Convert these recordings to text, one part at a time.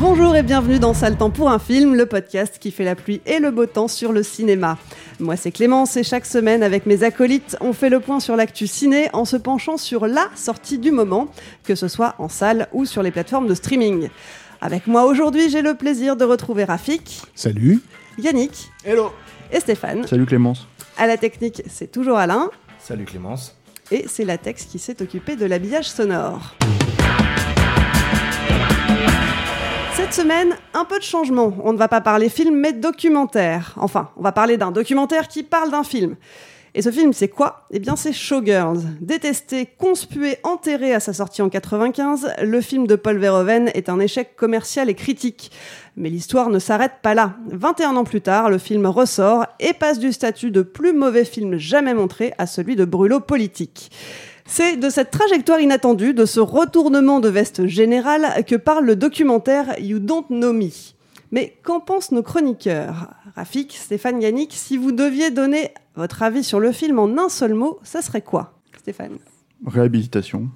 Bonjour et bienvenue dans Sale Temps pour un film, le podcast qui fait la pluie et le beau temps sur le cinéma. Moi c'est Clémence et chaque semaine avec mes acolytes, on fait le point sur l'actu ciné en se penchant sur la sortie du moment, que ce soit en salle ou sur les plateformes de streaming. Avec moi aujourd'hui, j'ai le plaisir de retrouver Rafik, Salut. Yannick Hello et Stéphane. Salut Clémence. À la technique, c'est toujours Alain Salut Clémence. et c'est Latex qui s'est occupé de l'habillage sonore. Cette semaine, un peu de changement. On ne va pas parler film, mais documentaire. Enfin, on va parler d'un documentaire qui parle d'un film. Et ce film, c'est quoi? Eh bien, c'est Showgirls. Détesté, conspué, enterré à sa sortie en 95, le film de Paul Verhoeven est un échec commercial et critique. Mais l'histoire ne s'arrête pas là. 21 ans plus tard, le film ressort et passe du statut de plus mauvais film jamais montré à celui de brûlot politique. C'est de cette trajectoire inattendue, de ce retournement de veste général que parle le documentaire You Don't Know Me. Mais qu'en pensent nos chroniqueurs? Rafik, Stéphane, Yannick, si vous deviez donner votre avis sur le film en un seul mot, ça serait quoi? Stéphane Réhabilitation.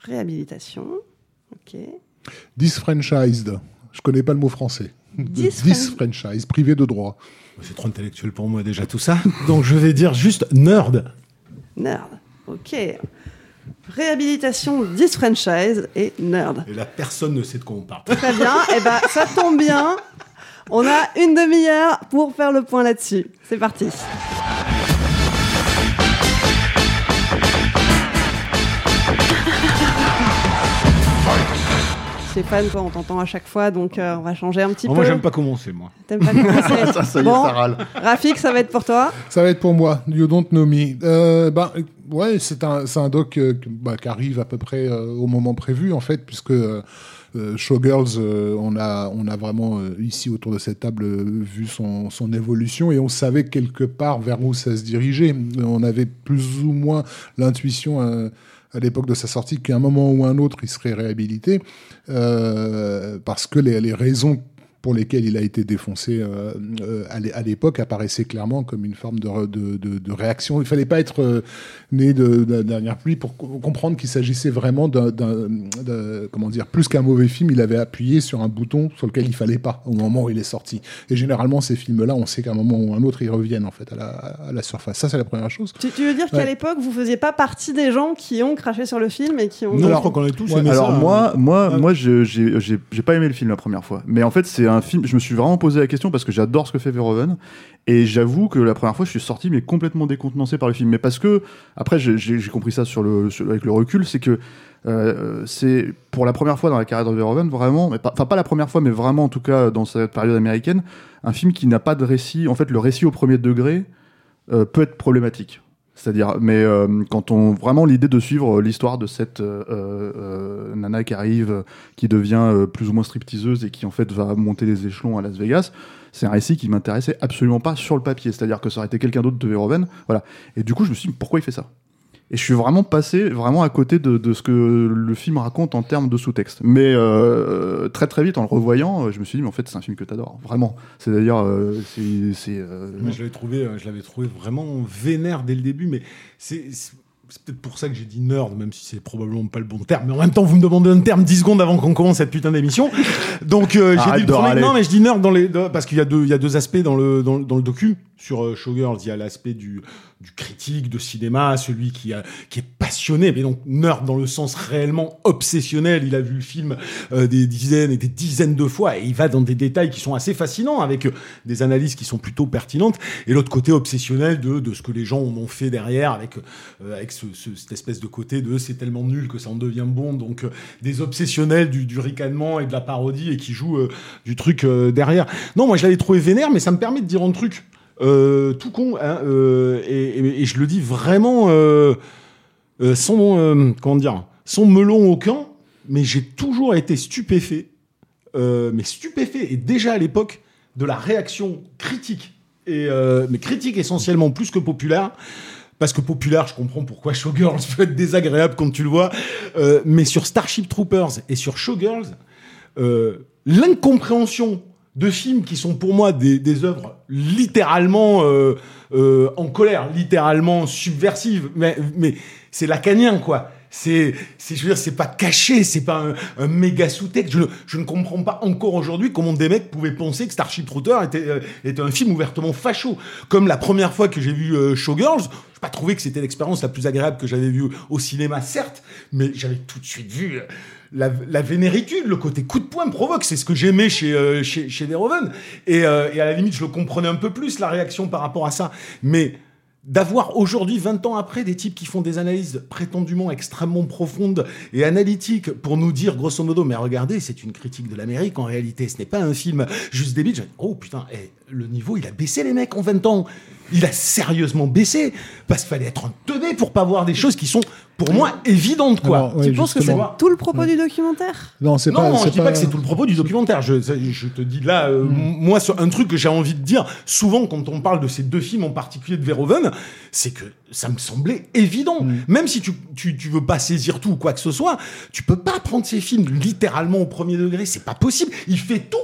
Réhabilitation. Ok. Disfranchised. Je connais pas le mot français. Disfran- Disfranchise, privé de droit. C'est trop intellectuel pour moi déjà tout ça. Donc je vais dire juste nerd. Nerd. Ok. Réhabilitation, disfranchise et nerd. Et là, personne ne sait de quoi on parle. Très bien. Eh ben, ça tombe bien. On a une demi-heure pour faire le point là-dessus. C'est parti. Stéphane, toi, on t'entend à chaque fois, donc euh, on va changer un petit Oh, peu. moi, j'aime pas commencer, moi. T'aimes pas commencer Ça, ça y est, Bon, ça râle. Rafik, ça va être pour toi. Ça va être pour moi. You don't know me. Euh, ben, ouais, c'est un, un doc euh, bah, qui arrive à peu près euh, au moment prévu, en fait, puisque euh, Showgirls, on a, on a vraiment ici autour de cette table vu son, son évolution et on savait quelque part vers où ça se dirigeait. On avait plus ou moins l'intuition. à l'époque de sa sortie, qu'à un moment ou un autre, il serait réhabilité, parce que les, les raisons pour lesquelles il a été défoncé euh, euh, à l'é- à l'époque apparaissaient clairement comme une forme de, de, de- de réaction. Il fallait pas être euh, né de, de la dernière pluie pour co- comprendre qu'il s'agissait vraiment d'un, comment dire, plus qu'un mauvais film, il avait appuyé sur un bouton sur lequel il fallait pas au moment où il est sorti. Et généralement, ces films-là, on sait qu'à un moment ou un autre, ils reviennent en fait à la, à la surface. Ça, c'est la première chose. Tu, tu veux dire qu'à l'époque, vous faisiez pas partie des gens qui ont craché sur le film et qui ont. Non, Alors- je crois qu'on a tous Ouais, alors ça. hein. moi, moi, moi, je- j'ai j'ai- j'ai pas aimé le film la première fois. Mais en fait, c'est un film. Je me suis vraiment posé la question parce que j'adore ce que fait Verhoeven. Et j'avoue que la première fois, je suis sorti mais complètement décontenancé par le film. Mais parce que après, j'ai- compris ça avec le recul, c'est que euh, c'est pour la première fois dans la carrière de Verhoeven vraiment, enfin pas la première fois, mais vraiment en tout cas dans cette période américaine, un film qui n'a pas de récit. En fait, le récit au premier degré euh, peut être problématique. C'est-à-dire, mais euh, quand on vraiment l'idée de suivre l'histoire de cette euh, euh, nana qui arrive, euh, qui devient euh, plus ou moins stripteaseuse et qui en fait va monter les échelons à Las Vegas, c'est un récit qui m'intéressait absolument pas sur le papier. C'est-à-dire que ça aurait été quelqu'un d'autre de Verhoeven, voilà. Et du coup, je me suis dit pourquoi il fait ça? Et je suis vraiment passé vraiment à côté de, de ce que le film raconte en termes de sous-texte. Mais euh, très très vite en le revoyant, euh, je me suis dit mais en fait c'est un film que t'adores, vraiment. C'est-à-dire euh, c'est c'est, euh, Moi, je l'avais trouvé, euh, je l'avais trouvé vraiment vénère dès le début, mais c'est, c'est- c'est peut-être pour ça que j'ai dit nerd, même si c'est probablement pas le bon terme. Mais en même temps, vous me demandez un terme 10 secondes avant qu'on commence cette putain d'émission. Donc euh, j'ai dit le premier. Non, mais je dis nerd dans les dans- parce qu'il y a deux il y a deux aspects dans le dans, le- dans le docu sur euh, Showgirls. Il y a l'aspect du du critique de cinéma, celui qui a qui est passionné, mais donc nerd dans le sens réellement obsessionnel. Il a vu le film euh, des dizaines et des dizaines de fois et il va dans des détails qui sont assez fascinants avec euh, des analyses qui sont plutôt pertinentes. Et l'autre côté obsessionnel de de ce que les gens en ont fait derrière avec euh, avec ce, ce- cette espèce de côté de c'est tellement nul que ça en devient bon. Donc euh, des obsessionnels du, du ricanement et de la parodie et qui jouent euh, du truc euh, derrière. Non, moi je l'avais trouvé vénère, mais ça me permet de dire un truc euh, tout con, hein, euh, et, je le dis vraiment euh, euh, sans comment dire, sans melon aucun, mais j'ai toujours été stupéfait, mais stupéfait et déjà à l'époque de la réaction critique et mais critique essentiellement plus que populaire. Parce que populaire, je comprends pourquoi Showgirls peut être désagréable quand tu le vois. Mais sur Starship Troopers et sur Showgirls, l'incompréhension de films qui sont pour moi des, des œuvres littéralement euh, euh, en colère, littéralement subversives, mais, mais c'est lacanien quoi. C'est, je veux dire, c'est pas caché, c'est pas un, un méga sous-texte. Je, ne- je ne comprends pas encore aujourd'hui comment des mecs pouvaient penser que Starship Troopers était, euh, était un film ouvertement facho. Comme la première fois que j'ai vu euh, Showgirls, j'ai pas trouvé que c'était l'expérience la plus agréable que j'avais vue au cinéma, certes, mais j'avais tout de suite vu euh, la, vénéritude, le côté coup de poing provoque. C'est ce que j'aimais chez, euh, chez, euh, et à la limite, je le comprenais un peu plus, la réaction par rapport à ça. Mais d'avoir aujourd'hui, 20 ans après, des types qui font des analyses prétendument extrêmement profondes et analytiques pour nous dire, grosso modo, mais regardez, c'est une critique de l'Amérique, en réalité, ce n'est pas un film juste débile. Oh putain, eh, le niveau, il a baissé, les mecs, en 20 ans. Il a sérieusement baissé, parce qu'il fallait être un teubé pour pas voir des choses qui sont, pour moi, évidentes, quoi. Alors, ouais, tu penses que c'est tout le propos du documentaire? Non, c'est pas. non, je dis pas... pas- que c'est tout le propos du documentaire. Je, te dis là, euh, moi, sur un truc que j'ai envie de dire, souvent quand on parle de ces deux films en particulier de Verhoeven, c'est que ça me semblait évident. Même si tu, tu, tu veux pas saisir tout ou quoi que ce soit, tu peux pas prendre ces films littéralement au premier degré. C'est pas possible. Il fait tout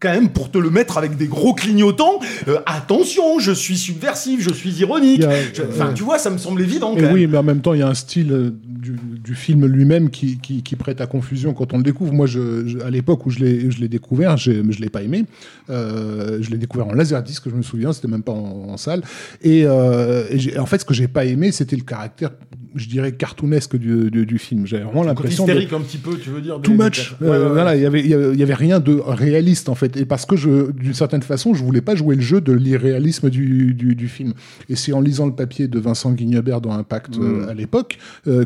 quand même pour te le mettre avec des gros clignotants. Euh, attention, je suis subversif, je suis ironique. A- Je- Enfin, ouais. tu vois, ça me semble évident. Et oui, mais en même temps, il y a un style euh, du, du film lui-même qui, qui, qui prête à confusion quand on le découvre. Moi, je, je- à l'époque où je l'ai découvert, je l'ai pas aimé. Euh, je l'ai découvert en laserdisc, je me souviens, c'était même pas en, en salle. Et, euh, et en fait, ce que j'ai pas aimé, c'était le caractère, je dirais, cartoonesque du, du, du film. J'avais vraiment l'impression de hystérique un petit peu, tu veux dire. too des- much. Ouais, ouais, ouais. Voilà, il y avait, y rien de réaliste en fait, et parce que je, d'une certaine façon, je voulais pas jouer le jeu de l'irréalisme du, film. Et c'est en lisant le papier de Vincent Guignebert dans Impact euh, à l'époque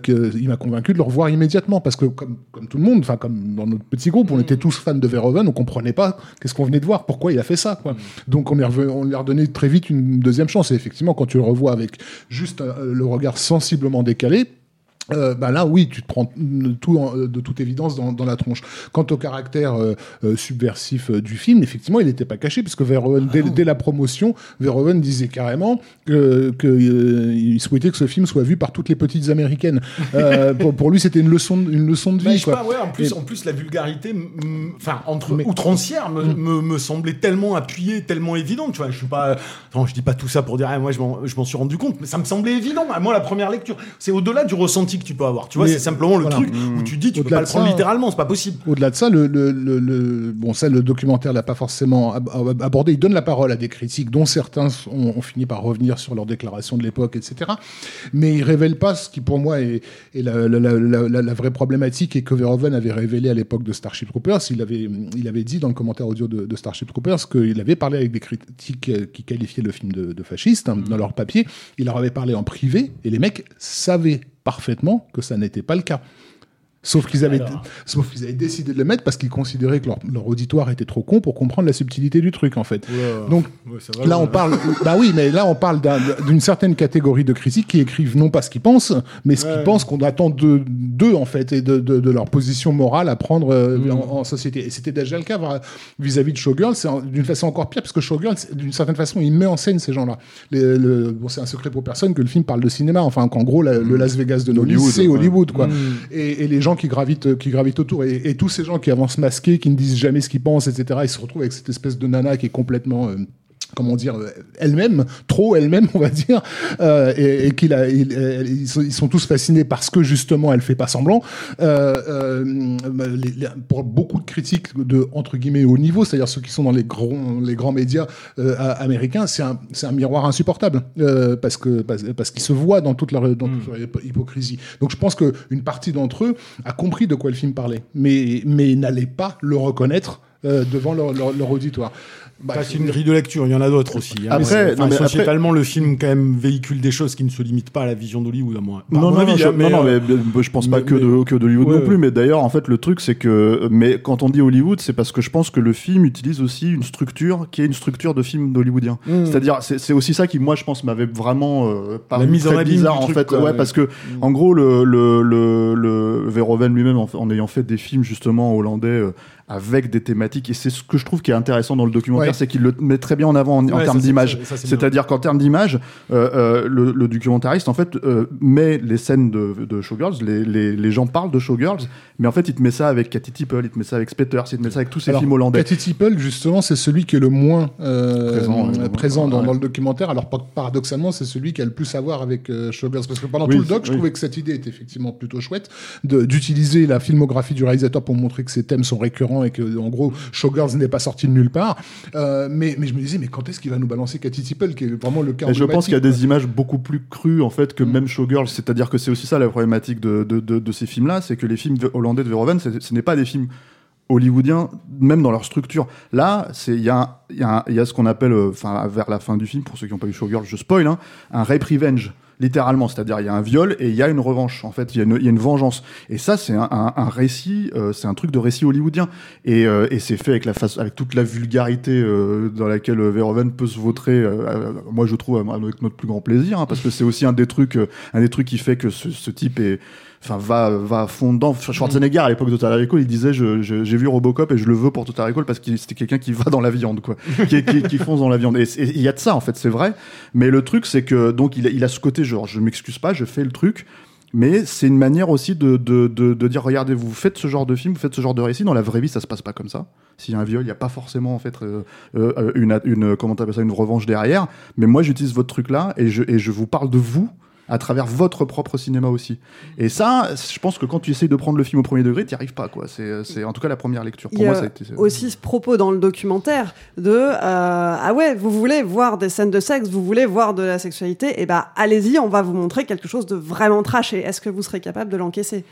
qu'il m'a convaincu de le revoir immédiatement, parce que comme, comme tout le monde, enfin comme dans notre petit groupe, on était tous fans de Verhoeven, on comprenait pas qu'est-ce qu'on venait de voir, pourquoi il a fait ça, quoi. Donc on, on lui a redonné très vite une deuxième chance. Et effectivement, quand tu le revois avec juste euh, le regard sensiblement décalé. Euh, bah là, oui, tu te prends tout en- de toute évidence dans, dans la tronche. Quant au caractère euh, euh, subversif euh, du film, effectivement, il n'était pas caché, puisque Verhoeven, dès, dès la promotion, Verhoeven disait carrément que, que, euh, il souhaitait que ce film soit vu par toutes les petites américaines. Euh, pour, pour lui, c'était une leçon, de- une leçon de Bah, vie. je sais quoi. pas, ouais, en plus, Et- en plus la vulgarité, enfin entre Mais- outrancière, me, Mm. me, me semblait tellement appuyée, tellement évidente. Tu vois, je suis pas, non, je dis pas tout ça pour dire, ah, moi, je m'en, suis rendu compte, mais ça me semblait évident. Moi, la première lecture, c'est au-delà du ressenti que tu peux avoir. Tu vois, c'est simplement le voilà. truc où tu dis, tu peux pas le prendre ça- littéralement, c'est pas possible. Au-delà de ça, le, le, le, le- bon, ça, le documentaire l'a pas forcément ab- ab- abordé. Il donne la parole à des critiques, dont certains ont, ont fini par revenir sur leurs déclarations de l'époque, etc. Mais il révèle pas ce qui, pour moi, est, est la, la, la, la- la- la vraie problématique et que Verhoeven avait révélé à l'époque de Starship Troopers. Il avait, il avait dit dans le commentaire audio de, de Starship Troopers qu'il avait parlé avec des critiques qui qualifiaient le film de, de fasciste hein, dans leur papier. Il leur avait parlé en privé et les mecs savaient parfaitement que ça n'était pas le cas. Sauf qu'ils avaient, Alors. sauf qu'ils avaient décidé de le mettre parce qu'ils considéraient que leur, leur auditoire était trop con pour comprendre la subtilité du truc, en fait. Donc, Ouais, ça va, là, on parle, bah oui, mais là, on parle d'un- d'une certaine catégorie de critiques qui écrivent non pas ce qu'ils pensent, mais ce qu'ils pensent qu'on attend de- d'eux, en fait, et de, de- de leur position morale à prendre euh, Mm. en, en société. Et c'était déjà le cas vis-à-vis de Showgirls, c'est d'une façon encore pire, parce que Showgirls, d'une certaine façon, il met en scène ces gens-là. Bon, c'est un secret pour personne que le film parle de cinéma, enfin, qu'en gros, la- le Las Vegas de nos Hollywood, c'est. Hollywood, quoi. Mm. Et, et les gens qui gravitent, qui gravitent autour, et, et tous ces gens qui avancent masqués, qui ne disent jamais ce qu'ils pensent, etc., ils se retrouvent avec cette espèce de nana qui est complètement. euh, comment dire, elle-même, trop elle-même, on va dire, euh, et, et qu'il a, il- ils, sont, ils sont tous fascinés parce que justement elle fait pas semblant. Euh, euh, les- les- pour beaucoup de critiques de entre guillemets haut niveau, c'est-à-dire ceux qui sont dans les grands, les grands médias américains, c'est un, un miroir insupportable parce que parce, parce qu'ils se voient dans toute leur, dans toute leur hypo- hypocrisie. Donc je pense que une partie d'entre eux a compris de quoi le film parlait, mais mais n'allait pas le reconnaître devant leur, leur, leur auditoire. Bah, c'est une grille de lecture, il y en a d'autres aussi. hein. Après, Mais mais après- le film quand même véhicule des choses qui ne se limitent pas à la vision d'Hollywood, à moi. Non, mon non, avis, je, hein, non, non, euh, mais, euh, je pense pas mais- que de, que d'Hollywood Ouais, non plus, ouais. mais d'ailleurs, en fait, le truc, c'est que, mais quand on dit Hollywood, c'est parce que je pense que le film utilise aussi une structure qui est une structure de film hollywoodien. Mm. C'est-à-dire, c'est aussi ça qui, moi, je pense, m'avait vraiment euh, paru La mise en très abîme bizarre, en fait. quoi, ouais, ouais. Parce que, en gros, le, le, le, le Verhoeven lui-même, en, en ayant fait des films, justement, hollandais, euh, avec des thématiques, et c'est ce que je trouve qui est intéressant dans le documentaire, Ouais. c'est qu'il le met très bien en avant en, en Ouais, termes d'image. C'est-à-dire qu'en termes d'image, euh, euh, le, le documentariste en fait euh, met les scènes de, de Showgirls, les, les, les gens parlent de Showgirls, mais en fait il te met ça avec Cathy Tipple, il te met ça avec Spetters, il te met ça avec tous ces Alors, films hollandais. Cathy Tipple, justement, c'est celui qui est le moins Présent, dans, ouais. dans le documentaire. Alors, par- paradoxalement, c'est celui qui a le plus à voir avec Showgirls. Parce que pendant Oui, tout le doc, je oui. trouvais que cette idée était effectivement plutôt chouette d'utiliser la filmographie du réalisateur pour montrer que ses thèmes sont récurrents et que, en gros, Showgirls n'est pas sorti de nulle part. Euh, mais, mais je me disais, mais quand est-ce qu'il va nous balancer Cathy Tipple, qui est vraiment le cas Et je pense qu'il y a des images beaucoup plus crues en fait que même Showgirls, c'est-à-dire que c'est aussi ça la problématique de, de, de, de ces films-là, c'est que les films hollandais de Verhoeven, ce n'est pas des films hollywoodiens, même dans leur structure. Là, c'est il y a, un- il y, a un- il y a ce qu'on appelle, euh, enfin vers la fin du film, pour ceux qui n'ont pas vu Showgirls, je spoil, hein, un rape revenge. Littéralement, c'est-à-dire il y a un viol et il y a une revanche. En fait, il y, y a une vengeance. Et ça, c'est un, un- un récit, euh, c'est un truc de récit hollywoodien. Et, euh, et c'est fait avec la face, avec toute la vulgarité euh, dans laquelle Verhoeven peut se vautrer. euh, euh, moi, je trouve avec notre plus grand plaisir, hein, parce que c'est aussi un des trucs, euh, un des trucs qui fait que ce, ce type est, enfin, va, va à fond dedans. Schwarzenegger à l'époque de Total Recall, il disait, je- je- j'ai vu Robocop et je le veux pour Total Recall parce que c'était quelqu'un qui va dans la viande, quoi, qui, qui, qui fonce dans la viande. Et il y a de ça, en fait, c'est vrai. Mais le truc, c'est que donc il a, il a ce côté, genre, je m'excuse pas, je fais le truc. Mais c'est une manière aussi de, de, de, de dire regardez, vous faites ce genre de film, vous faites ce genre de récit. Dans la vraie vie, ça se passe pas comme ça. S'il y a un viol, il n'y a pas forcément en fait euh, euh, une, une comment ça une revanche derrière. Mais moi, j'utilise votre truc là et je, et je vous parle de vous à travers votre propre cinéma aussi. Et ça, je pense que quand tu essayes de prendre le film au premier degré, tu n'y arrives pas. quoi. C'est c'est en tout cas la première lecture. Il Pour y moi, a ça a été. aussi ce propos dans le documentaire de euh, ah ouais vous voulez voir des scènes de sexe vous voulez voir de la sexualité? Et bah allez-y on va vous montrer quelque chose de vraiment trash et est-ce que vous serez capable de l'encaisser?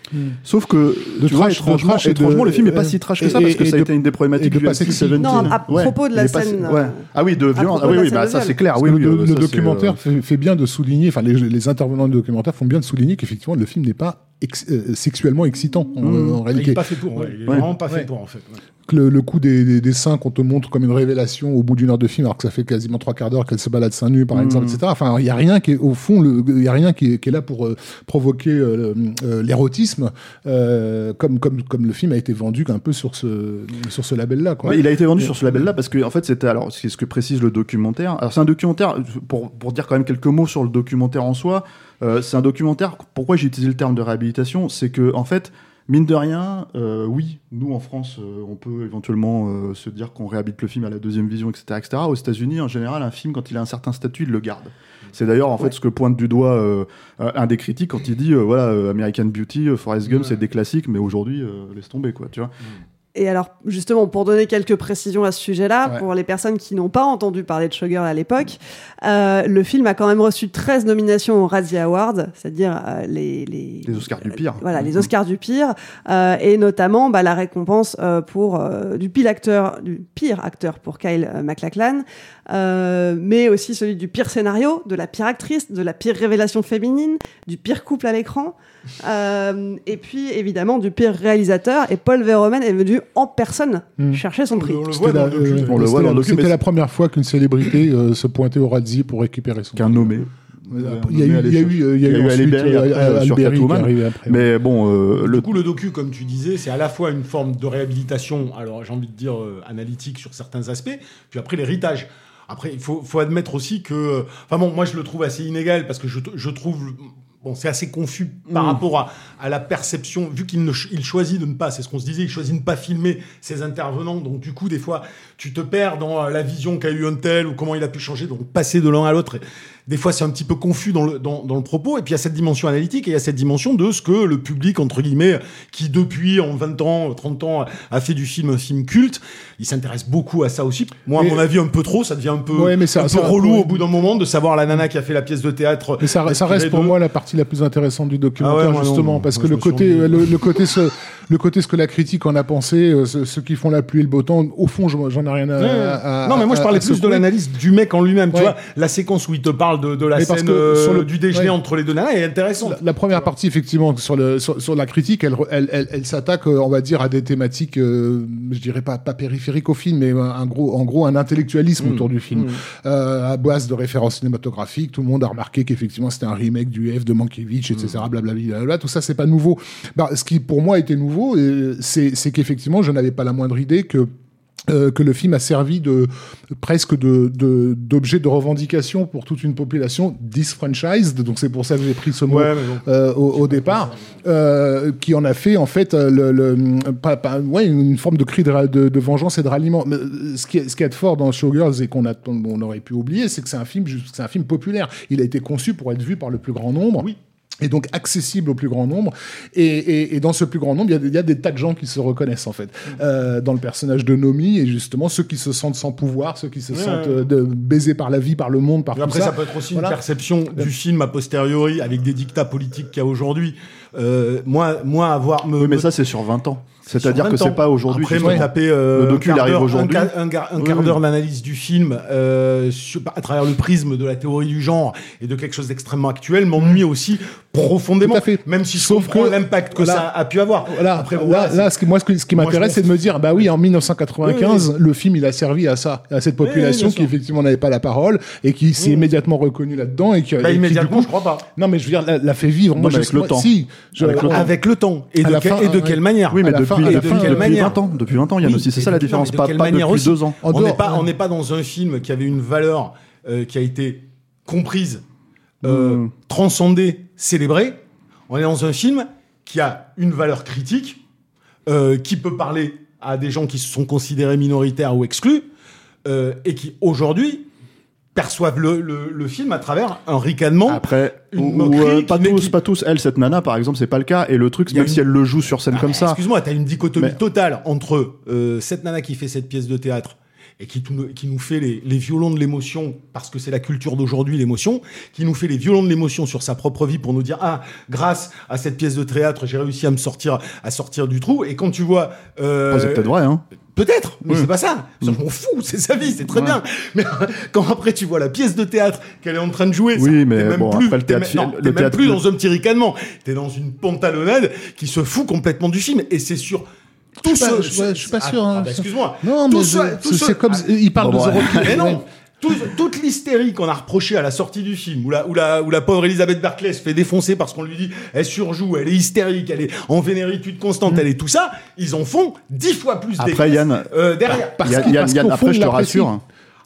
Sauf que, De tu vois, trash, de étrangement, trash et de- étrangement, le film n'est pas si trash que et- ça, parce que et ça a de- été une des problématiques du pas MC sexy. 17. Non, à Ouais, propos de la il pas- scène, ouais. Ah oui, de violence. Ah oui, oui, bah de ça c'est clair. Oui, le, documentaire euh, fait, fait bien de souligner, enfin les, les intervenants du documentaire font bien de souligner qu'effectivement le film n'est pas ex- euh, sexuellement excitant en, Mmh. en Il réalité. est pas fait pour, ouais. Il est Ouais. vraiment pas Ouais. fait pour, en fait. Le, le coup des, des, des seins qu'on te montre comme une révélation au bout d'une heure de film, alors que ça fait quasiment trois quarts d'heure qu'elle se balade seins nus, par Mmh. exemple, etc. Enfin, il y a rien qui est au fond, il y a rien qui est, qui est là pour euh, provoquer euh, euh, l'érotisme, euh, comme comme comme le film a été vendu un peu sur ce sur ce label-là. quoi. Ouais, il a été vendu sur ce label-là parce que en fait c'était alors c'est ce que précise le documentaire. Alors c'est un documentaire pour pour dire quand même quelques mots sur le documentaire en soi. Euh, c'est un documentaire. Pourquoi j'ai utilisé le terme de réhabilitation, c'est que en fait mine de rien, euh, oui, nous en France, euh, on peut éventuellement se dire qu'on réhabilite le film à la deuxième vision, etc., etc. Aux États-Unis, en général, un film quand il a un certain statut, il le garde. C'est d'ailleurs en fait ce que pointe du doigt un des critiques quand il dit voilà American Beauty, Forrest Gump, c'est des classiques, mais aujourd'hui laisse tomber quoi, tu vois. Et alors, justement, pour donner quelques précisions à ce sujet-là, Ouais. pour les personnes qui n'ont pas entendu parler de Showgirl à l'époque, euh, le film a quand même reçu 13 nominations aux Razzie Awards, c'est-à-dire euh, les, les, Les Oscars du pire. voilà, les Oscars du pire, euh, et notamment bah, la récompense euh, pour euh, du pire acteur, du pire acteur pour Kyle euh, MacLachlan, euh, mais aussi celui du pire scénario, de la pire actrice, de la pire révélation féminine, du pire couple à l'écran, euh, et puis évidemment du pire réalisateur. Et Paul Verhoeven est venu en personne Mm. chercher son prix. On le voit dans le docu. euh, On le c'était la- docu, c'était la première fois qu'une célébrité euh, se pointait au Razzie pour récupérer son Qu'un prix. nommé. Il y a eu, il y a eu, il y a eu Halle ensuite Berry après, Halle sur Catwoman. après. Mais bon, euh, le Du coup, le docu, comme tu disais, c'est à la fois une forme de réhabilitation, alors j'ai envie de dire euh, analytique sur certains aspects, puis après l'héritage. Après, il faut, faut admettre aussi que. Enfin bon, moi je le trouve assez inégal parce que je, je trouve bon, c'est assez confus par Mm. rapport à, à la perception, vu qu'il ne il choisit de ne pas, c'est ce qu'on se disait, il choisit de ne pas filmer ses intervenants. Donc, du coup, des fois, tu te perds dans euh, la vision qu'a eu un tel ou comment il a pu changer. Donc, passer de l'un à l'autre. Des fois, c'est un petit peu confus dans le, dans, dans le propos. Et puis, il y a cette dimension analytique et il y a cette dimension de ce que le public, entre guillemets, qui depuis, en 20 ans, 30 ans, a fait du film un film culte, il s'intéresse beaucoup à ça aussi. Moi, à Mais- mon avis, un peu trop, ça devient un peu, Ouais, mais ça- un peu ça- relou ouais. au bout d'un moment de savoir la nana qui a fait la pièce de théâtre. Mais ça, reste pour de- moi la partie la plus intéressante du documentaire Ah ouais, moi non, justement parce que le côté le, le côté ce le côté ce que la critique en a pensé euh, ce- ceux qui font la pluie et le beau temps au fond je- j'en ai rien à, à- non, mais moi je parlais plus de l'analyse du mec en lui-même. Tu vois, la séquence où il te parle de, de la Mais scène euh, sur le- du déjeuner ouais. entre les deux nanas est intéressante. La, la première partie, effectivement, sur, le, sur, sur la critique, elle, elle, elle, elle s'attaque, euh, on va dire, à des thématiques, euh, je dirais pas, pas périphériques au film, mais un, gros, en gros, un intellectualisme Mm. autour du film. Euh, à base de références cinématographiques, tout le monde a remarqué qu'effectivement, c'était un remake du F de Mankiewicz, etc., Mm. blablabla. Tout ça, c'est pas nouveau. Bah, ce qui, pour moi, était nouveau, euh, c'est c'est qu'effectivement, je n'avais pas la moindre idée que euh, que le film a servi de presque de de- d'objet de, revendication pour toute une population disfranchised. Donc c'est pour ça que j'ai pris ce mot Ouais, mais bon. euh, au, au départ, euh, qui en a fait en fait euh, le, le- pas, pas- ouais, une forme de cri de, de, de vengeance et de ralliement. Mais, euh, ce qui est, ce qui est fort dans Showgirls et qu'on a on aurait pu oublier, c'est que c'est un film c'est un film populaire. Il a été conçu pour être vu par le plus grand nombre. Oui. Et donc accessible au plus grand nombre. Et, et, et dans ce plus grand nombre, il y, a, il y a des tas de gens qui se reconnaissent en fait euh, dans le personnage de Nomi et justement ceux qui se sentent sans pouvoir, ceux qui se Ouais, sentent ouais. euh, de, baisés par la vie, par le monde, par Mais tout après, ça. ça. peut être aussi Voilà. une perception du film a posteriori avec des dictats politiques qu'il y a aujourd'hui. Euh, moi, moi, avoir me, Oui, mais me- ça, c'est sur 20 ans. C'est-à-dire que 20 c'est pas aujourd'hui. Après, taper euh, Le docu, un il quart arrive d'heure- aujourd'hui. Un, un quart- un Oui, quart oui. d'heure d'analyse du film euh, sur- à travers le prisme de la théorie du genre et de quelque chose d'extrêmement actuel m'ennuie aussi profondément. Tout à fait. Même si je Sauf comprends que- l'impact que voilà. ça a pu avoir. Voilà, Après, là, là, ce qui, moi, ce, qui m'intéresse, c'est de me dire, bah oui, en 1995, Oui, le film, il a servi à ça, à cette Oui, population qui effectivement n'avait pas la parole et qui s'est Oui. immédiatement reconnue là-dedans et qui, Bah, et qui, du immédiatement, coup- je crois pas. non, mais je veux dire, l'a, l'a fait vivre. Non, moi, mais je, avec le moi, temps. Si, je- Avec le temps. Avec le temps. Et, de, la que- fin, et de ouais. quelle manière Oui, mais depuis, depuis, fin, de quelle depuis manière 20 ans. Depuis 20 ans, Yann Oui, aussi. C'est ça la différence. Pas, depuis deux ans. On n'est pas, ouais. on n'est pas dans un film qui avait une valeur euh, qui a été comprise, euh, Mm. transcendée, célébrée. On est dans un film qui a une valeur critique, euh, qui peut parler à des gens qui se sont considérés minoritaires ou exclus, euh, et qui aujourd'hui perçoivent le, le- le film à travers un ricanement. Après, Une ou, ou, moquerie euh, pas tous, qui- pas tous. Elle, cette nana, par exemple, c'est pas le cas. Et le truc, même une- si elle le joue sur scène Ah, comme ça, Excuse-moi, t'as une dichotomie Mais- totale entre euh, cette nana qui fait cette pièce de théâtre et qui, nous fait les, les violons de l'émotion, parce que c'est la culture d'aujourd'hui, l'émotion, qui nous fait les violons de l'émotion sur sa propre vie pour nous dire ah grâce à cette pièce de théâtre j'ai réussi à me sortir à sortir du trou et quand tu vois euh, Oh, c'est peut-être vrai, hein. Peut-être, mais Oui. c'est pas ça. Ça, je m'en fous, c'est sa vie, c'est très Ouais. bien. Mais quand après tu vois la pièce de théâtre qu'elle est en train de jouer, Oui, ça, mais même bon, plus, après, le théâtre- non, le t'es même théâtre- plus dans un petit ricanement. T'es dans une pantalonnade qui se fout complètement du film. Et c'est sur tout Je suis pas- ce- je- je suis pas Ah, sûr, hein. ah, bah, excuse-moi. Non, Tout mais ce- je- tout c'est ce- c'est comme ah, il parle bon, de ouais. Rock. mais non tout- toute l'hystérie qu'on a reprochée à la sortie du film, où la, où la, où la pauvre Elisabeth Berkeley se fait défoncer parce qu'on lui dit elle surjoue, elle est hystérique, elle est en vénéritude constante, elle est tout ça, ils en font dix fois plus Après, Yann, euh, derrière. Parce Yann, qu'il- Yann, parce Yann, fond, après, je te rassure.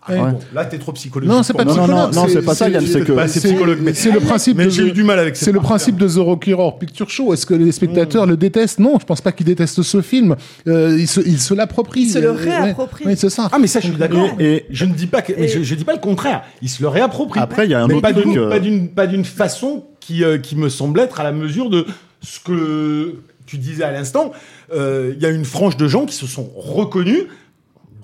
Ah, Ouais. bon, là, t'es trop psychologique. Non, c'est pas Non, non, psychologue. non, non, c'est pas ça, Yann, c'est que- psychologue, mais c'est le principe. Mais j'ai The- eu du mal avec C'est le principe de The Rocky Horror Picture Show. Est-ce que les spectateurs le détestent? Non, je pense pas qu'ils détestent ce film. Euh, ils se, ils se l'approprient. Ils se le Euh, réapproprient. Oui, c'est ça. Ah mais ça je suis d'accord. Et- Et je ne dis pas que, mais je, je dis pas le contraire. Il se le réapproprie. Après, il y a un mais autre pas truc, d'une euh, pas d'une pas d'une façon qui euh, qui me semble être à la mesure de ce que tu disais à l'instant. Euh, Il y a une frange de gens qui se sont reconnus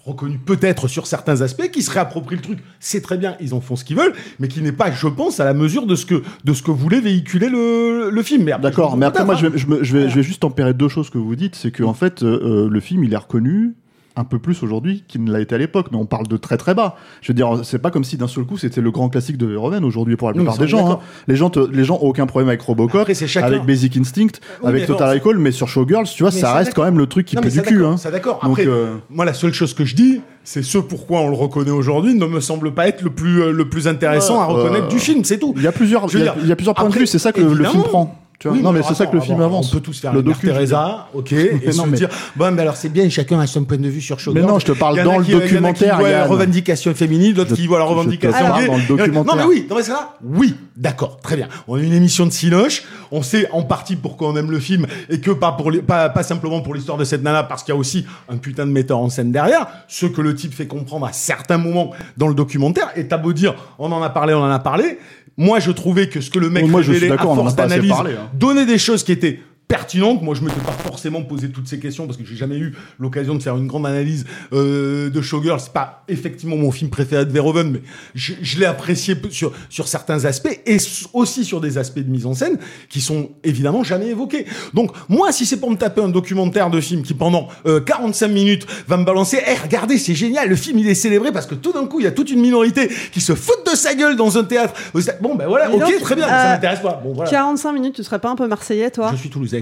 reconnus peut-être sur certains aspects, qui se réapproprient le truc, c'est très bien, ils en font ce qu'ils veulent, mais qui n'est pas, je pense, à la mesure de ce que, de ce que voulait véhiculer le, le film. D'accord, mais après, moi, je vais, je vais, je vais juste tempérer deux choses que vous dites. C'est que, en fait, euh, euh, le film, il est reconnu un peu plus aujourd'hui qu'il ne l'a été à l'époque. Mais on parle de très très bas. Je veux dire, c'est pas comme si d'un seul coup c'était le grand classique de Verhoeven aujourd'hui pour la plupart des ça, gens. hein. Les gens, te- les gens ont aucun problème avec Robocop, avec Basic Instinct, Oui, avec Total Recall, mais sur Showgirls, tu vois, Mais ça ça, reste quand même le truc qui Non, pue du ça, cul. d'accord, Hein. Ça d'accord. Donc, euh, moi, la seule chose que je dis, c'est ce pourquoi on le reconnaît aujourd'hui ne me semble pas être le plus, euh, le plus intéressant à Ouais, reconnaître euh, du film, c'est tout. Il y a plusieurs, il y a, y plusieurs points de vue. C'est ça que le- film prend. Tu vois Oui, non, mais c'est ça que le film avance. On peut tous faire le docu. Teresa, ok, et Mais se non, mais- dire, bon, mais alors c'est bien, chacun a son point de vue sur Showgirls. Mais non, je te parle dans le qui- il y a qui documentaire, voient la revendication féminine, d'autres Je- qui voient la revendication dans le Non, documentaire. mais oui, non, mais ça là, oui, d'accord, très bien. On a une émission de Cinoche, on sait en partie pourquoi on aime le film et que pas pour les- pas, pas simplement pour l'histoire de cette nana, parce qu'il y a aussi un putain de metteur en scène derrière, ce que le type fait comprendre à certains moments dans le documentaire. Et t'as beau dire, on en a parlé, on en a parlé. Moi, je trouvais que ce que le mec Moi, je suis révélait à d'accord, on en a force pas assez d'analyse parlé, hein. donnait des choses qui étaient pertinentes. Moi, je m'étais pas forcément posé toutes ces questions parce que j'ai jamais eu l'occasion de faire une grande analyse euh, de Showgirl. C'est pas effectivement mon film préféré de Verhoeven, mais je, je l'ai apprécié sur sur certains aspects et aussi sur des aspects de mise en scène qui sont évidemment jamais évoqués. Donc moi, si c'est pour me taper un documentaire de film qui pendant euh, 45 minutes va me balancer, Eh, regardez, c'est génial, le film il est célébré parce que tout d'un coup il y a toute une minorité qui se fout de sa gueule dans un théâtre. Bon ben voilà, ok, donc, très bien, euh, ça m'intéresse pas. Bon voilà. 45 minutes, tu serais pas un peu marseillais, toi? Je suis toulousain.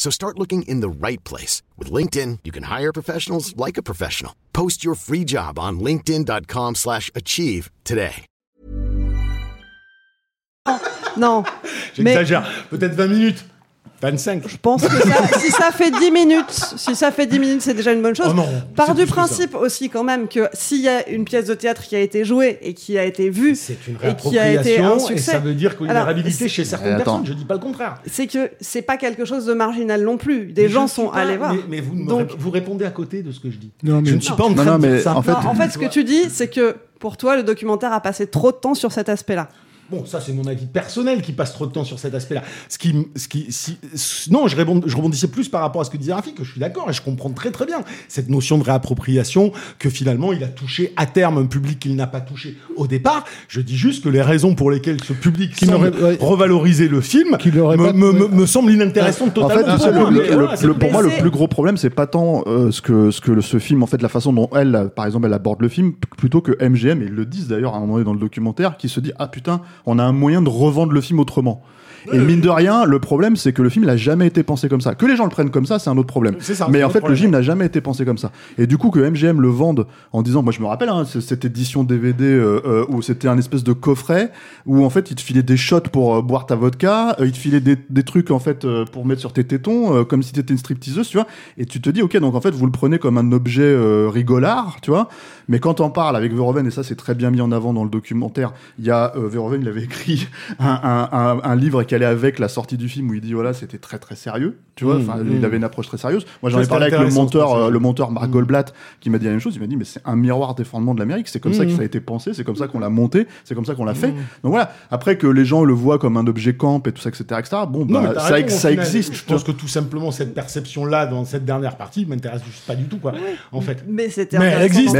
So start looking in the right place. With LinkedIn, you can hire professionals like a professional. Post your free job on linkedin.com slash achieve today. Non. Mais J'exagère. Peut-être 20 minutes. 25. je pense que ça- si ça fait 10 minutes, si ça fait 10 minutes, c'est déjà une bonne chose. Oh non, Par du principe aussi quand même que s'il y a une pièce de théâtre qui a été jouée et qui a été vue C'est une et qui a été et ça veut dire qu'il y a une réhabilité chez certaines personnes. Je dis pas le contraire. c'est que c'est pas quelque chose de marginal non plus. Des Mais gens sont pas- allés voir. Mais, mais vous, Donc- vous répondez à côté de ce que je dis. Non, mais- je ne suis pas en train non, de dire mais ça. en fait- Non, en fait, ce que tu dis, c'est que pour toi, le documentaire a passé trop de temps sur cet aspect-là. Bon, ça c'est mon avis personnel qui passe trop de temps sur cet aspect-là. Ce qui, ce qui, si- non, je, rébond- je rebondissais plus par rapport à ce que disait Rafi, que je suis d'accord et je comprends très très bien cette notion de réappropriation que finalement il a touché à terme un public qu'il n'a pas touché au départ. Je dis juste que les raisons pour lesquelles ce public Qui semble n'aurait- ouais. revaloriser le film me, pas- me, me, ouais. me semble inintéressante En totalement. fait, tu pour moi, le- pour moi, plus gros problème, c'est pas tant euh, ce que ce que ce film, en fait, la façon dont elle, par exemple, elle aborde le film, plutôt que MGM, et ils le disent d'ailleurs à un moment donné dans le documentaire, qui se dit ah putain, on a un moyen de revendre le film autrement. Et mine de rien, le problème, c'est que le film n'a jamais été pensé comme ça. Que les gens le prennent comme ça, c'est un autre problème. Ça, Mais en fait, le film n'a jamais été pensé comme ça. Et du coup, que MGM le vende en disant, moi je me rappelle, hein, cette édition DVD euh, euh, où c'était un espèce de coffret où en fait, il te filait des shots pour euh, boire ta vodka, il te filait des, des trucs en fait pour mettre sur tes tétons, comme si t'étais une stripteaseuse, tu vois. Et tu te dis, ok, donc en fait, vous le prenez comme un objet rigolard, tu vois. Mais quand on parle avec Verhoeven, et ça c'est très bien mis en avant dans le documentaire, il y a euh, Verhoeven, il avait écrit un, un, un, un livre qui allait avec la sortie du film où il dit voilà c'était très très sérieux, tu vois, Mmh, mmh. il avait une approche très sérieuse. Moi j'en ai parlé avec le monteur, euh, le monteur Marc Mmh. Goldblatt qui m'a dit la même chose. Il m'a dit mais c'est un miroir des fondements de l'Amérique, c'est comme ça que ça a été pensé, c'est comme ça qu'on l'a monté, c'est comme ça qu'on l'a fait. Donc voilà. Après que les gens le voient comme un objet camp et tout ça, etc., etc. Bon, bah, ça, raison, ex- au ça final. existe. Je pense que tout simplement cette perception-là dans cette dernière partie m'intéresse juste pas du tout, quoi. En fait. Mais c'était Mais elle existe.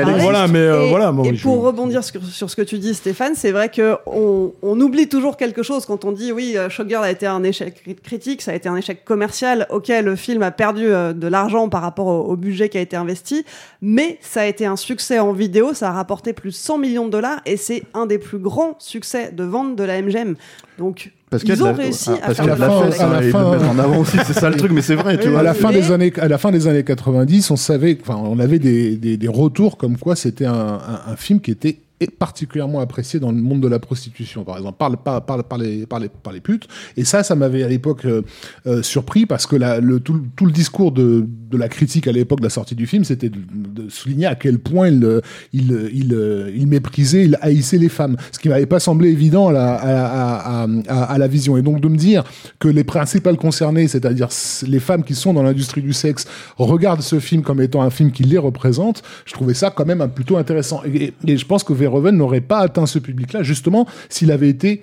Voilà, mais, euh, et, voilà, moi, et je- pour rebondir sur, sur ce que tu dis, Stéphane, c'est vrai que on, on oublie toujours quelque chose quand on dit oui, euh, Showgirl a été un échec cri- critique, ça a été un échec commercial. Ok, le film a perdu euh, de l'argent par rapport au, au budget qui a été investi, mais ça a été un succès en vidéo, ça a rapporté plus de 100 millions de dollars et c'est un des plus grands succès de vente de la MGM. Donc Parce qu'il y a ils de ont la- réussi ah, à faire la fesse, avec à la et de fin- le mettre en avant aussi, c'est ça le truc, mais c'est vrai, tu vois. à la fin Mais- des années à la fin des années 90 on savait enfin on avait des, des, des retours comme quoi c'était un, un, un film qui était particulièrement apprécié dans le monde de la prostitution par exemple par, par, par, les, par, les, par les putes. Et ça ça m'avait à l'époque euh, euh, surpris parce que le, tout, le- discours de, de la critique à l'époque de la sortie du film c'était de, souligner à quel point il, euh, il, il, il méprisait il haïssait les femmes ce qui m'avait pas semblé évident à la, vision. Et donc de me dire que les principales concernées c'est-à-dire les femmes qui sont dans l'industrie du sexe regardent ce film comme étant un film qui les représente je trouvais ça quand même plutôt intéressant. Et, et- je pense que Verhoeven n'aurait pas atteint ce public-là justement s'il avait été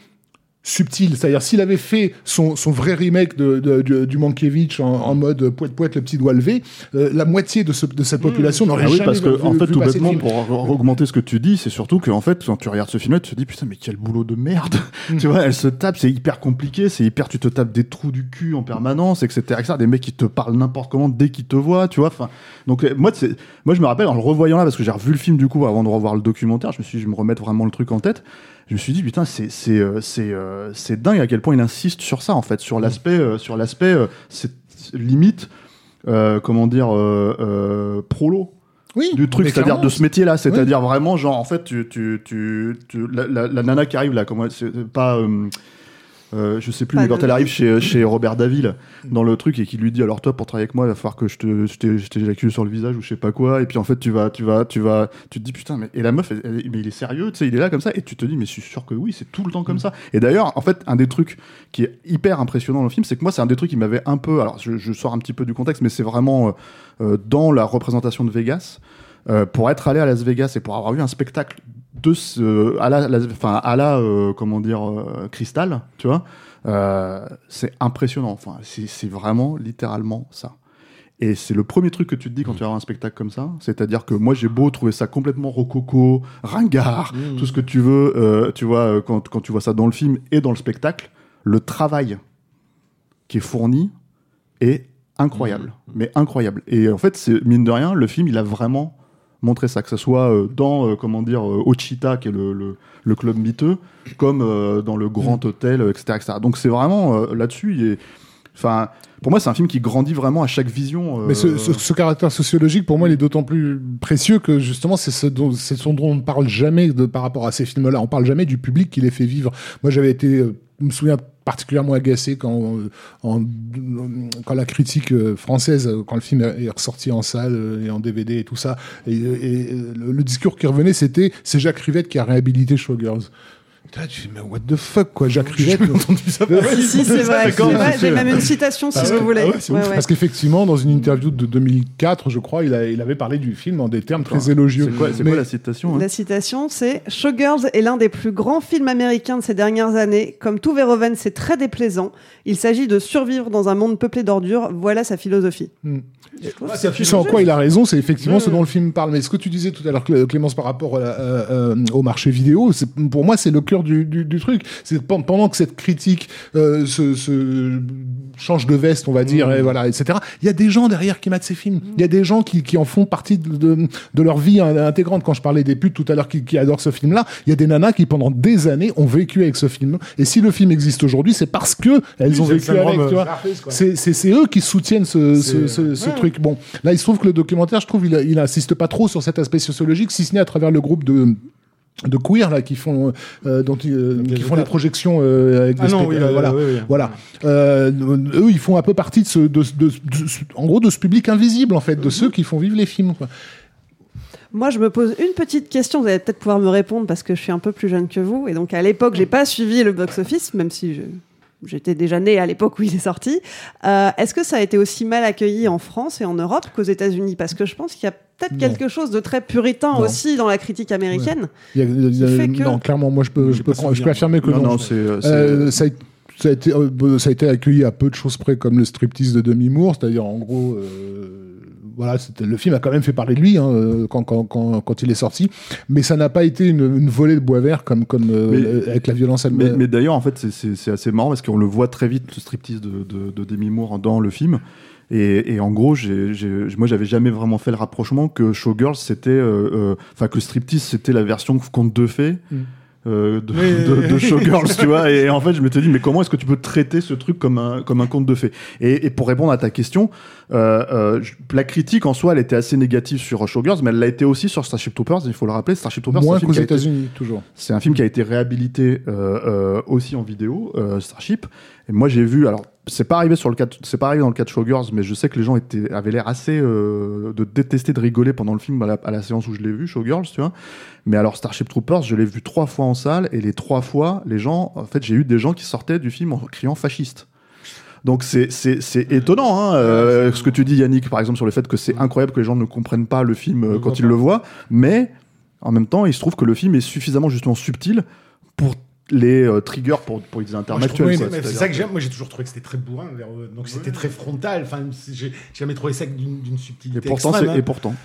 subtil. C'est-à-dire, s'il avait fait son, son vrai remake de, de- de- du Mankiewicz en, en mode poète poète le petit doigt levé, euh, la moitié de, ce- de cette population n'aurait Ah oui, jamais parce que, vu, en fait, vu tout bêtement, film. pour augmenter ce que tu dis, c'est surtout que, en fait, quand tu regardes ce film-là, tu te dis, putain, mais quel boulot de merde. Mm. tu vois, elle se tape, c'est hyper compliqué, c'est hyper, tu te tapes des trous du cul en permanence, etc., etc. Des mecs qui te parlent n'importe comment dès qu'ils te voient, tu vois. Enfin, donc, euh, moi, c'est, moi, je me rappelle, en le revoyant là, parce que j'ai revu le film, du coup, avant de revoir le documentaire, je me suis dit, je me remettre vraiment le truc en tête. Je me suis dit, putain, c'est, c'est, euh, c'est, euh, c'est dingue à quel point il insiste sur ça, en fait, sur l'aspect, euh, sur l'aspect, c'est limite, comment dire, prolo Oui, du truc, c'est-à-dire de ce métier-là, c'est-à-dire vraiment genre en fait tu tu tu, tu- la, la- la nana qui arrive là, comment c'est pas euh, euh, je sais plus, Pas mais quand le- elle arrive chez, chez Robert Daville dans le truc et qui lui dit alors toi pour travailler avec moi il va falloir que je te t'éjacule sur le visage ou je sais pas quoi. Et puis en fait tu vas tu vas tu vas tu te dis putain mais et la meuf elle- elle- mais il est sérieux tu sais il est là comme ça. Et tu te dis mais je suis sûr que oui c'est tout le temps comme ça. Et d'ailleurs en fait un des trucs qui est hyper impressionnant dans le film c'est que moi c'est un des trucs qui m'avait un peu alors je, je sors un petit peu du contexte mais c'est vraiment euh, euh, dans la représentation de Vegas euh, pour être allé à Las Vegas et pour avoir eu un spectacle de ce à la, la- enfin à la euh, comment dire euh, cristal tu vois euh, c'est impressionnant. Enfin c'est vraiment littéralement ça. Et c'est le premier truc que tu te dis quand tu vas voir un spectacle comme ça. C'est-à-dire que moi j'ai beau trouver ça complètement rococo ringard tout ce que tu veux euh, tu vois euh, quand, quand tu vois ça dans le film et dans le spectacle le travail qui est fourni est incroyable, mais incroyable. Et en fait, c'est mine de rien, le film, il a vraiment montré ça, que ce soit euh, dans, euh, comment dire, euh, Ochita, qui est le, le, le club miteux, comme euh, dans le Grand Hôtel, euh, etc., etc. Donc c'est vraiment là-dessus. Enfin, pour moi, c'est un film qui grandit vraiment à chaque vision. Mais ce, ce- ce caractère sociologique, pour moi, il est d'autant plus précieux que justement, c'est ce dont, ce dont on ne parle jamais de, par rapport à ces films-là. On parle jamais du public qui les fait vivre. Moi, j'avais été, me souviens particulièrement agacé quand, euh, en- quand la critique euh, française, euh, quand le film est ressorti en salle euh, et en DVD et tout ça, et, et, euh, le, le discours qui revenait, c'était c'est Jacques Rivette qui a réhabilité Showgirls. Là, tu dis, mais what the fuck, quoi, Jacques Rivette. entendu ça. Si, si, c'est vrai. J'ai même une citation si Ah vous voulez. ah ouais, c'est Ouais, ouf. ouais. Parce qu'effectivement, dans une interview de 2004, je crois, il, a- il avait parlé du film en des termes très élogieux. C'est quoi, c'est Mais- quoi la citation hein? La citation, c'est Showgirls est l'un des plus grands films américains de ces dernières années. Comme tout Verhoeven, c'est très déplaisant. Il s'agit de survivre dans un monde peuplé d'ordures. Voilà sa philosophie. Hmm. C'est en quoi il a raison, c'est effectivement Ouais, ce dont le film parle. Mais ce que tu disais tout à l'heure, Clé- Clémence, par rapport à euh, euh, au marché vidéo, pour moi, c'est le cœur du, du, du truc. C'est pen- pendant que cette critique euh, se, se change de veste, on va dire, et voilà, etc. Il y a des gens derrière qui matent ces films. Il y a des gens qui, qui en font partie de, de, de leur vie intégrante. Quand je parlais des putes tout à l'heure qui, qui adorent ce film-là, il y a des nanas qui pendant des années ont vécu avec ce film. Et si le film existe aujourd'hui, c'est parce que elles Oui, ont vécu avec. Tu vois. euh. C'est c'est- c'est eux qui soutiennent ce, ce, ce, ce ouais. truc. Bon, là, il se trouve que le documentaire, je trouve, il, il insiste pas trop sur cet aspect sociologique, si ce n'est à travers le groupe de de queer là qui font euh, dont euh, qui font les projections euh, avec Ah des non, oui, euh, oui, voilà oui, oui. voilà Euh, eux ils font un peu partie de ce de, de- de- ce- en gros de ce public invisible en fait de ceux qui font vivre les films quoi. Moi, je me pose une petite question. Vous allez peut-être pouvoir me répondre parce que je suis un peu plus jeune que vous. Et donc, à l'époque, j'ai pas suivi le box-office, même si je- j'étais déjà née à l'époque où il est sorti. Euh, Est-ce que ça a été aussi mal accueilli en France et en Europe qu'aux États-Unis? Parce que je pense qu'il y a peut-être Non. quelque chose de très puritain Non. aussi dans la critique américaine. Il y a- il y a- Qui fait que- non clairement moi je peux je peux, pas prendre- je peux souvenir. affirmer que Non, non, non, c'est- euh, c'est- Euh, ça a ça a été, euh, bon, ça a été accueilli à peu de choses près comme le striptease de Demi Moore, c'est-à-dire en gros, euh, voilà, c'était- le film a quand même fait parler de lui hein, euh, quand, quand, quand, quand il est sorti, mais ça n'a pas été une, une volée de bois vert comme, comme euh, Mais- avec la violence Mais, elle-même. mais d'ailleurs, en fait, c'est- c'est c'est assez marrant parce qu'on le voit très vite, le striptease de, de, de Demi Moore dans le film. Et, et en gros, j'ai, j'ai- moi, j'avais jamais vraiment fait le rapprochement que Showgirls, c'était. euh, euh, Enfin, que striptease, c'était la version conte de fées. Mm. euh, de, Oui. de, de Showgirls, tu vois. Et en fait, je m'étais dit, mais comment est-ce que tu peux traiter ce truc comme un, comme un conte de fées? Et, et pour répondre à ta question, euh, euh, la critique en soi, elle était assez négative sur Showgirls, mais elle l'a été aussi sur Starship Troopers, il faut le rappeler. Starship Troopers, c'est un Moins film qu'aux qui a été- États-Unis toujours. c'est un film qui a été réhabilité euh, euh, aussi en vidéo, euh, Starship. Et moi, j'ai vu. Alors, c'est pas arrivé sur le cas, c'est pas arrivé dans le cas de Showgirls, mais je sais que les gens étaient, avaient l'air assez euh, de détester, de rigoler pendant le film à la, à la séance où je l'ai vu, Showgirls, tu vois. Mais alors, Starship Troopers, je l'ai vu trois fois en salle, et les trois fois, les gens, en fait, j'ai eu des gens qui sortaient du film en criant fasciste. Donc c'est c'est étonnant hein, euh, ce que tu dis Yannick par exemple sur le fait que c'est incroyable que les gens ne comprennent pas le film euh, quand ils le voient. Mais en même temps il se trouve que le film est suffisamment justement subtil pour les euh, triggers pour, pour utiliser un actuel. c'est ça que j'aime. Moi, j'ai toujours trouvé que c'était très bourrin. Verhoeven. Donc, c'était très frontal. Enfin, c'est- j'ai jamais trouvé ça d'une d'une subtilité. Et pourtant, extrême, c'est- hein. et pourtant.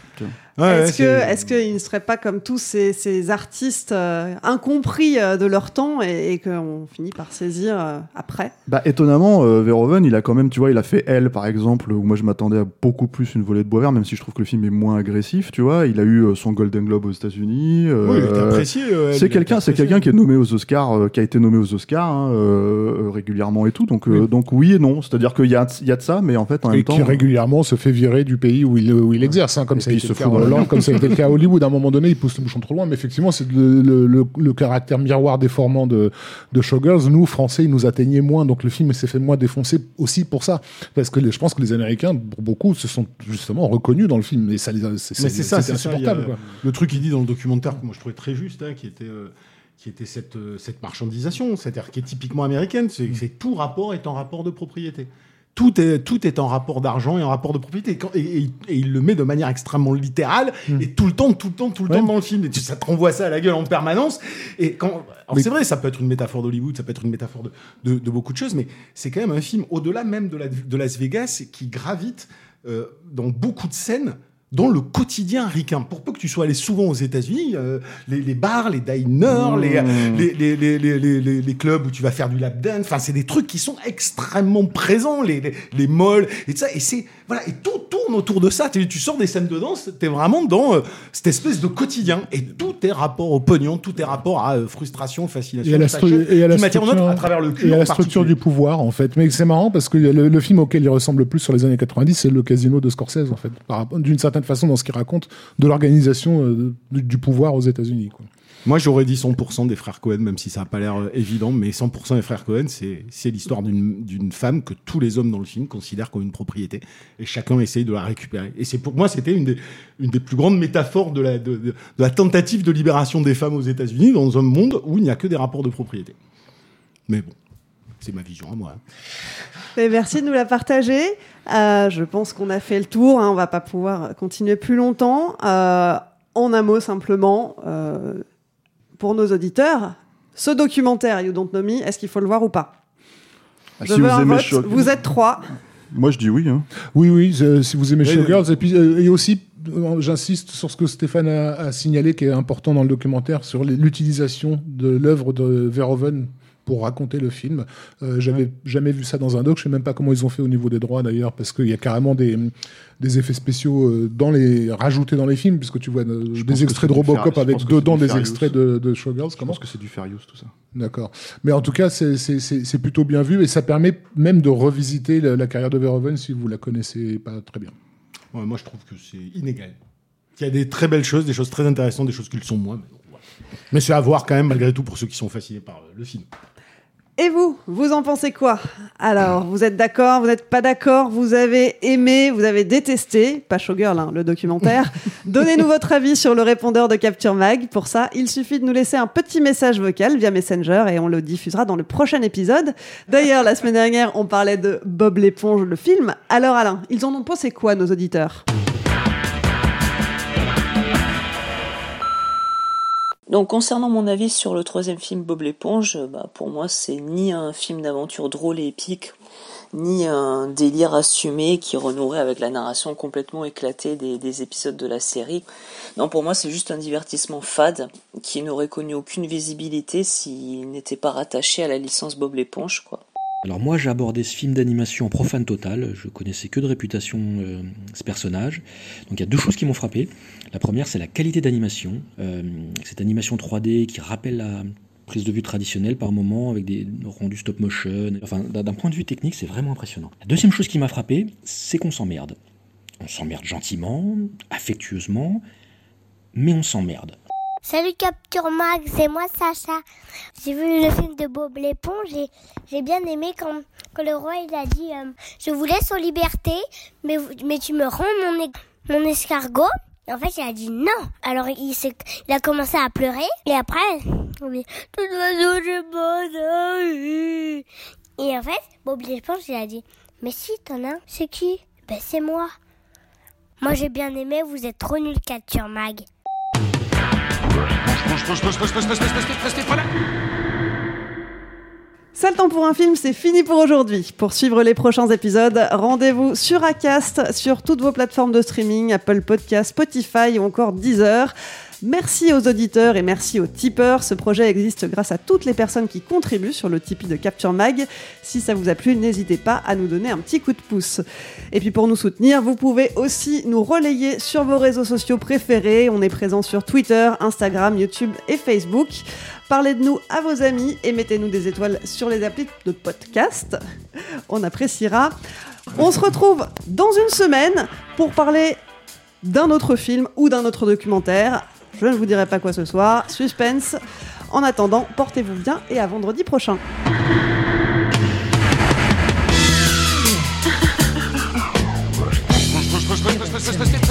Ouais, est-ce que, est-ce qu'ils ne seraient pas comme tous ces, ces artistes euh, incompris euh, de leur temps et, et qu'on finit par saisir euh, après? Bah étonnamment, euh, Verhoeven, il a quand même, tu vois, il a fait Elle par exemple, où moi je m'attendais à beaucoup plus une volée de bois vert, même si je trouve que le film est moins agressif, tu vois. Il a eu euh, son Golden Globe aux États-Unis. euh, Oui, il était apprécié, euh, Elle, il c'est a quelqu'un, été c'est apprécié. quelqu'un qui est nommé aux Oscars, euh, qui a été nommé aux Oscars hein, euh, euh, régulièrement et tout. Donc, euh, donc oui et non. C'est-à-dire qu'il y a, il y a de ça, mais en fait en Et même temps. qui régulièrement se fait virer du pays où il, où il exerce, hein, comme ça a été il le se cas Hollande, comme ça a été le cas à Hollywood. À un moment donné, il pousse le bouchon trop loin, mais effectivement, c'est le, le, le, le caractère miroir déformant de, de Showgirls. Nous, Français, il nous atteignait moins, donc le film s'est fait moins défoncer aussi pour ça. Parce que les- je pense que les Américains, pour beaucoup, se sont justement reconnus dans le film, et ça les a- c'est Mais c'est ça, a insupportable. quoi. Le truc qu'il dit dans le documentaire que moi je trouvais très juste, hein, qui était. euh, qui était cette, euh, cette marchandisation, c'est-à-dire qui est typiquement américaine, c'est Mm. c'est tout rapport est en rapport de propriété. Tout est, tout est en rapport d'argent et en rapport de propriété. Et, quand- et- et- et il le met de manière extrêmement littérale, et tout le temps, tout le temps, tout le Mm. Ouais. temps dans le film. Et tu- ça te renvoie ça à la gueule en permanence. Et quand, c'est vrai, ça peut être une métaphore d'Hollywood, ça peut être une métaphore de, de, de beaucoup de choses, mais c'est quand même un film, au-delà même de, la, de Las Vegas, qui gravite euh, dans beaucoup de scènes dans le quotidien ricain. Pour peu que tu sois allé souvent aux États-Unis, euh, les, les bars, les diners, les, les, les, les, les, les, les- les clubs où tu vas faire du lap dance, enfin, c'est des trucs qui sont extrêmement présents, les, les, les malls et tout ça. Et c'est, voilà, et tout tourne autour de ça. Tu, tu sors des scènes de danse, t'es vraiment dans euh, cette espèce de quotidien. Et tout est rapport au pognon, tout est rapport à euh, frustration, fascination. Et à la, fashion, stru- et à la structure, autre, à travers le cul. et à la structure du pouvoir, en fait. Mais c'est marrant parce que le, le film auquel il ressemble le plus sur les années 90, c'est le casino de Scorsese, en fait. Par D'une certaine façon, dans ce qu'il raconte de l'organisation euh, du, du pouvoir aux États-Unis. Moi, j'aurais dit 100% des frères Cohen, même si ça n'a pas l'air euh, évident, mais 100% des frères Cohen, c'est c'est l'histoire d'une d'une femme que tous les hommes dans le film considèrent comme une propriété, et chacun essaye de la récupérer. Et c'est pour moi, c'était une des, une des plus grandes métaphores de la, de, de- de la tentative de libération des femmes aux États-Unis dans un monde où il n'y a que des rapports de propriété. Mais bon, c'est ma vision à moi. Et merci de nous la partager. Euh, je pense qu'on a fait le tour. Hein, on va pas pouvoir continuer plus longtemps. Euh, en un mot simplement, euh, pour nos auditeurs, ce documentaire You Don't Know Me, est-ce qu'il faut le voir ou pas? Ah, Je si veux vous un aimez vote. Vous êtes trois. Moi je dis oui. Hein. Oui, oui, si vous aimez Showgirls. Et puis, euh, et aussi, j'insiste sur ce que Stéphane a, a signalé, qui est important dans le documentaire, sur l'utilisation de l'œuvre de Verhoeven pour raconter le film. Euh, J'avais jamais vu ça dans un doc. Je sais même pas comment ils ont fait au niveau des droits d'ailleurs, parce qu'il y a carrément des, des effets spéciaux euh, dans les rajoutés dans les films, puisque tu vois euh, des extraits de Robocop avec dedans des extraits de, de Showgirls. Je Comment pense que c'est du fair use tout ça. D'accord. Mais en tout cas, c'est- plutôt bien vu et ça permet même de revisiter la, la carrière de Verhoeven si vous la connaissez pas très bien. Ouais, moi, je trouve que c'est inégal. Il y a des très belles choses, des choses très intéressantes, des choses qui le sont moins. Mais, bon, voilà. mais c'est à voir quand même, malgré tout, pour ceux qui sont fascinés par le film. Et vous, vous en pensez quoi? Alors, vous êtes d'accord, vous n'êtes pas d'accord, vous avez aimé, vous avez détesté, pas Showgirl, hein, le documentaire. Donnez-nous votre avis sur le répondeur de Capture Mag. Pour ça, il suffit de nous laisser un petit message vocal via Messenger et on le diffusera dans le prochain épisode. D'ailleurs, la semaine dernière, on parlait de Bob l'éponge, le film. Alors Alain, ils en ont pensé quoi, nos auditeurs? Donc concernant mon avis sur le troisième film Bob l'éponge, euh, bah, pour moi c'est ni un film d'aventure drôle et épique, ni un délire assumé qui renouerait avec la narration complètement éclatée des, des épisodes de la série. Non, pour moi c'est juste un divertissement fade qui n'aurait connu aucune visibilité s'il n'était pas rattaché à la licence Bob l'éponge, quoi. Alors moi j'ai abordé ce film d'animation profane total, je connaissais que de réputation euh, ce personnage. Donc il y a deux choses qui m'ont frappé. La première c'est la qualité d'animation, Euh, cette animation 3D qui rappelle la prise de vue traditionnelle par moment avec des rendus stop motion. Enfin d'un point de vue technique c'est vraiment impressionnant. La deuxième chose qui m'a frappé c'est qu'on s'emmerde. On s'emmerde gentiment, affectueusement, mais on s'emmerde. Salut Capture Mag, c'est moi Sacha. J'ai vu le film de Bob l'éponge et j'ai bien aimé quand, quand le roi il a dit euh, Je vous laisse en liberté, mais, mais tu me rends mon, mon escargot. Et en fait, il a dit non. Alors il, il a commencé à pleurer et après, on dit Tout oiseau, je bosse. Et en fait, Bob l'éponge il a dit Mais si, t'en as un, c'est qui Ben c'est moi. Moi j'ai bien aimé, vous êtes trop nul Capture Mag. Ça le temps pour un film, c'est fini pour aujourd'hui. Pour suivre les prochains épisodes, rendez-vous sur Acast, sur toutes vos plateformes de streaming, Apple Podcasts, Spotify ou encore Deezer. Merci aux auditeurs et merci aux tipeurs. Ce projet existe grâce à toutes les personnes qui contribuent sur le Tipeee de Capture Mag. Si ça vous a plu, n'hésitez pas à nous donner un petit coup de pouce. Et puis pour nous soutenir, vous pouvez aussi nous relayer sur vos réseaux sociaux préférés. On est présent sur Twitter, Instagram, YouTube et Facebook. Parlez de nous à vos amis et mettez-nous des étoiles sur les applis de podcast. On appréciera. On se retrouve dans une semaine pour parler d'un autre film ou d'un autre documentaire. Je ne vous dirai pas quoi ce soir. Suspense. En attendant, portez-vous bien et à vendredi prochain.